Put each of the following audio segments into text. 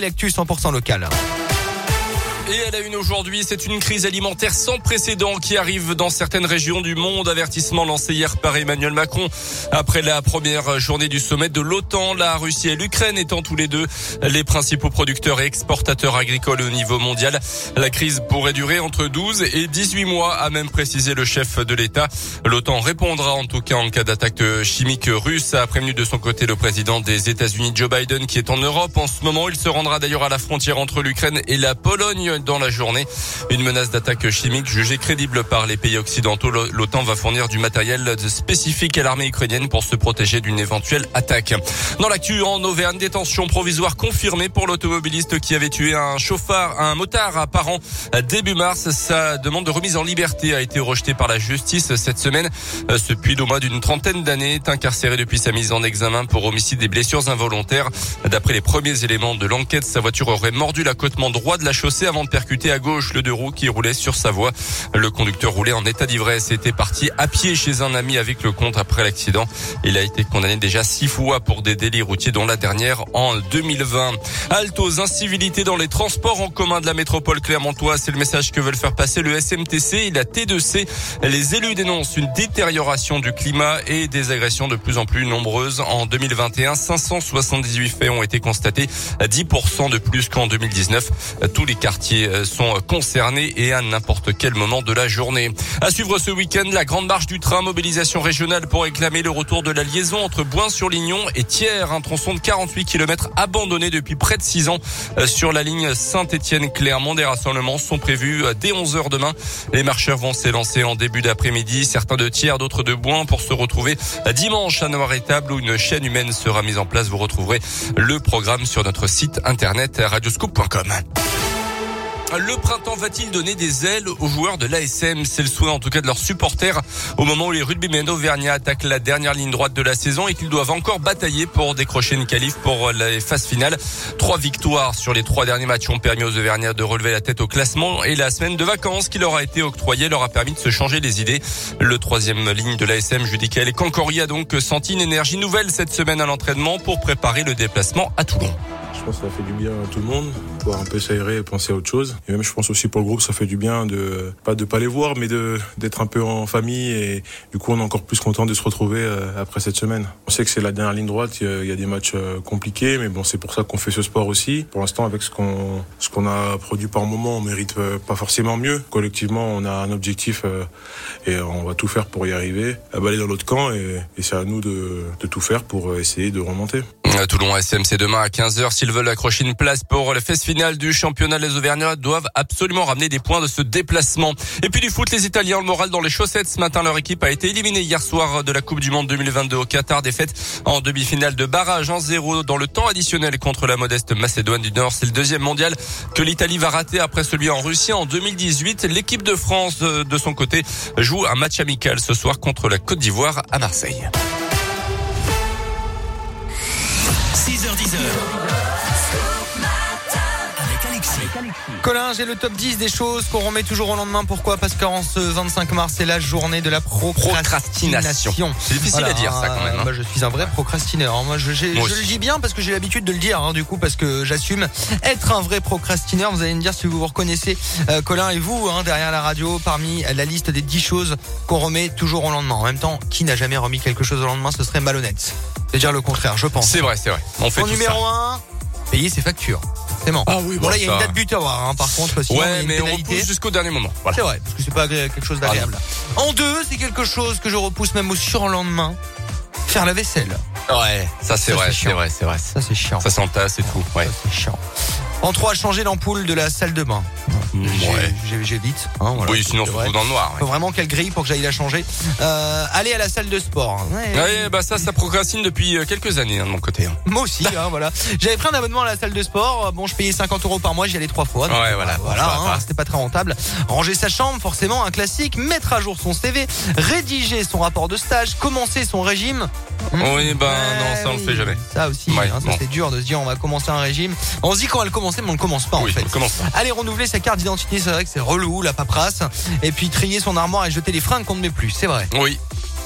L'actu 100% local. Et elle a une aujourd'hui, c'est une crise alimentaire sans précédent qui arrive dans certaines régions du monde. Avertissement lancé hier par Emmanuel Macron après la première journée du sommet de l'OTAN. La Russie et l'Ukraine étant tous les deux les principaux producteurs et exportateurs agricoles au niveau mondial. La crise pourrait durer entre 12 et 18 mois, a même précisé le chef de l'État. L'OTAN répondra en tout cas en cas d'attaque chimique russe, a prévenu de son côté le président des États-Unis Joe Biden qui est en Europe en ce moment. Il se rendra d'ailleurs à la frontière entre l'Ukraine et la Pologne dans la journée. Une menace d'attaque chimique jugée crédible par les pays occidentaux. L'OTAN va fournir du matériel spécifique à l'armée ukrainienne pour se protéger d'une éventuelle attaque. Dans l'actu en Auvergne, détention provisoire confirmée pour l'automobiliste qui avait tué un chauffard, un motard apparent début mars. Sa demande de remise en liberté a été rejetée par la justice cette semaine. Ce puits d'une trentaine d'années est incarcéré depuis sa mise en examen pour homicide et blessures involontaires. D'après les premiers éléments de l'enquête, sa voiture aurait mordu l'accotement droit de la chaussée avant de percuté à gauche le deux roues qui roulait sur sa voie. Le conducteur roulait en état d'ivresse et était parti à pied chez un ami avec le compte après l'accident. Il a été condamné déjà six fois pour des délits routiers dont la dernière en 2020. Halte aux incivilités dans les transports en commun de la métropole clermontoise. C'est le message que veulent faire passer le SMTC et la T2C. Les élus dénoncent une détérioration du climat et des agressions de plus en plus nombreuses. En 2021, 578 faits ont été constatés, 10% de plus qu'en 2019. Tous les quartiers euh, sont concernés et à n'importe quel moment de la journée. À suivre ce week-end, la grande marche du train, mobilisation régionale pour réclamer le retour de la liaison entre Boin-sur-Lignon et Thiers, un tronçon de 48 km abandonné depuis près de 6 ans euh, sur la ligne Saint-Étienne-Clermont. Des rassemblements sont prévus euh, dès 11h demain. Les marcheurs vont s'élancer en début d'après-midi, certains de Thiers, d'autres de Boin pour se retrouver dimanche à Noir-Étable où une chaîne humaine sera mise en place. Vous retrouverez le programme sur notre site internet radioscoop.com. Le printemps va-t-il donner des ailes aux joueurs de l'ASM C'est le souhait en tout cas de leurs supporters au moment où les rugbymen auvergnats attaquent la dernière ligne droite de la saison et qu'ils doivent encore batailler pour décrocher une qualif pour la phase finale. Trois victoires sur les trois derniers matchs ont permis aux auvergnats de relever la tête au classement et la semaine de vacances qui leur a été octroyée leur a permis de se changer les idées. Le troisième ligne de l'ASM, Judicael et a donc senti une énergie nouvelle cette semaine à l'entraînement pour préparer le déplacement à Toulon. Je pense que ça fait du bien à tout le monde, pouvoir un peu s'aérer et penser à autre chose. Et même je pense aussi pour le groupe, ça fait du bien de pas de pas les voir, mais d'être un peu en famille. Et du coup, on est encore plus content de se retrouver euh, après cette semaine. On sait que c'est la dernière ligne droite. Il y a des matchs euh, compliqués, mais bon, c'est pour ça qu'on fait ce sport aussi. Pour l'instant, avec ce qu'on ce a produit par moment, on mérite euh, pas forcément mieux. Collectivement, on a un objectif et on va tout faire pour y arriver, à baler dans l'autre camp. Et, c'est à nous de, de tout faire pour essayer de remonter. Toulon SM, c'est demain à 15h. S'ils veulent accrocher une place pour la phase finale du championnat, les Auvergnats doivent absolument ramener des points de ce déplacement. Et puis du foot, les Italiens, le moral dans les chaussettes. Ce matin, leur équipe a été éliminée hier soir de la Coupe du Monde 2022 au Qatar. Défaite en demi-finale de barrage en 0 dans le temps additionnel contre la modeste Macédoine du Nord. C'est le deuxième mondial que l'Italie va rater après celui en Russie en 2018. L'équipe de France, de son côté, joue un match amical ce soir contre la Côte d'Ivoire à Marseille. 6h10. Colin, j'ai le top 10 des choses qu'on remet toujours au lendemain. Pourquoi? Parce qu'en ce 25 mars, c'est la journée de la procrastination. C'est difficile à dire ça quand même. hein. Bah, je suis un vrai procrastinateur. Moi, je, j'ai- Moi je le dis bien parce que j'ai l'habitude de le dire, hein, du coup, parce que j'assume être un vrai procrastinateur. Vous allez me dire si vous vous reconnaissez, euh, Colin et vous, hein, derrière la radio, parmi la liste des 10 choses qu'on remet toujours au lendemain. En même temps, qui n'a jamais remis quelque chose au lendemain? Ce serait malhonnête. C'est dire le contraire, je pense. C'est vrai, c'est vrai. On fait tout numéro ça. 1, payer ses factures. Forcément. Ah oui, bon, bah, là, il y a une date butoir, hein, par contre. Sinon, Ouais, mais on repousse jusqu'au dernier moment. Voilà. C'est vrai, parce que c'est pas quelque chose d'agréable. En deux, c'est quelque chose que je repousse même au surlendemain. Faire la vaisselle. Ouais, ça c'est vrai, c'est c'est vrai, c'est vrai. Ça, c'est chiant. Ça s'entasse et tout. Ouais. Ça, c'est chiant. En trois, changer l'ampoule de la salle de bain. Ouais. J'évite. Hein, voilà, Oui, sinon on se retrouve dans le noir. Faut vraiment qu'elle grille pour que j'aille la changer. Euh, aller à la salle de sport. Ouais. Ouais, Ouais, bah ça, ça procrastine depuis euh, quelques années hein, de mon côté. hein. Moi aussi, hein, voilà. J'avais pris un abonnement à la salle de sport. Bon, je payais 50 euros par mois, j'y allais trois fois. Donc, Ouais, euh, voilà. Voilà, c'était pas très rentable. Ranger sa chambre, forcément, un classique. Mettre à jour son CV, rédiger son rapport de stage, commencer son régime. Oui, ben non, ça on le fait jamais. Ça aussi, Ouais, ça bon. c'est dur de se dire on va commencer un régime. On se dit qu'on va le commencer, mais on le commence pas Oui, en fait. on commence pas. Allez renouveler sa carte d'identité, c'est vrai que c'est relou, la paperasse. Et puis trier son armoire et jeter les fringues qu'on ne met plus, c'est vrai. Oui.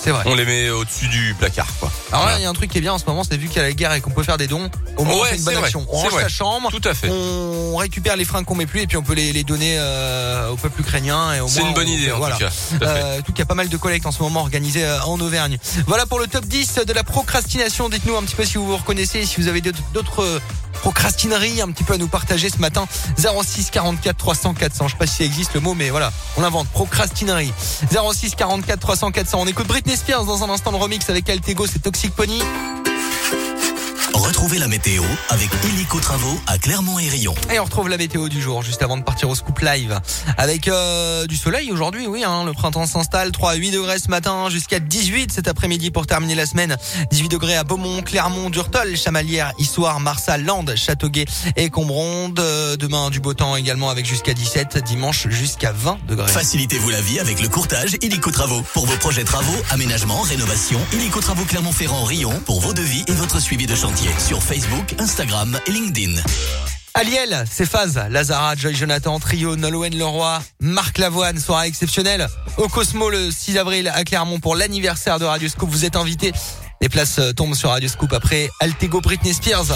c'est vrai. On les met au-dessus du placard, quoi. Alors là, il y a un truc qui est bien en ce moment, c'est vu qu'il y a la guerre et qu'on peut faire des dons, au moins Ouais, fait une c'est bonne vrai, action. On c'est range vrai. sa chambre, Tout à fait. on récupère les fringues qu'on met plus et puis on peut les, les donner euh, au peuple ukrainien et au C'est une bonne on- idée, en voilà. tout cas. Tout. Euh, tout, il y a pas mal de collectes en ce moment organisées euh, en Auvergne. Voilà pour le top 10 de la procrastination. Dites-nous un petit peu si vous vous reconnaissez, si vous avez d'autres- d'autres procrastineries un petit peu à nous partager ce matin. 06 44 300 400. Je sais pas si ça existe le mot, mais voilà, on invente procrastinerie. 06 44 300 400. On écoute Britney Spears dans un instant le remix avec Altego, c'est Toxic Pony. Retrouvez la météo avec Illico Travaux à Clermont et Rion. Et on retrouve la météo du jour juste avant de partir au scoop live avec euh, du soleil aujourd'hui. Oui, hein, le printemps s'installe. 3 à 8 degrés ce matin jusqu'à 18 cet après-midi pour terminer la semaine. 18 degrés à Beaumont, Clermont, Durtol, Chamalières, Issoire, Marsal, Landes, Châteauguay et Combronde. Euh, Demain du beau temps également avec jusqu'à 17. Dimanche jusqu'à 20 degrés. Facilitez-vous la vie avec le courtage Illico Travaux. Pour vos projets travaux, aménagement, rénovation, Illico Travaux Clermont-Ferrand Rion pour vos devis et votre suivi de chantier sur Facebook, Instagram et LinkedIn. Aliel, c'est Phase, Lazara, Joy Jonathan, Trio, Nolwenn Leroy, Marc Lavoine, soirée exceptionnelle au Cosmo le 6 avril à Clermont pour l'anniversaire de Radio Scoop. Vous êtes invités. Les places euh, tombent sur Radio Scoop après Altego Britney Spears.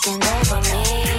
taking over me.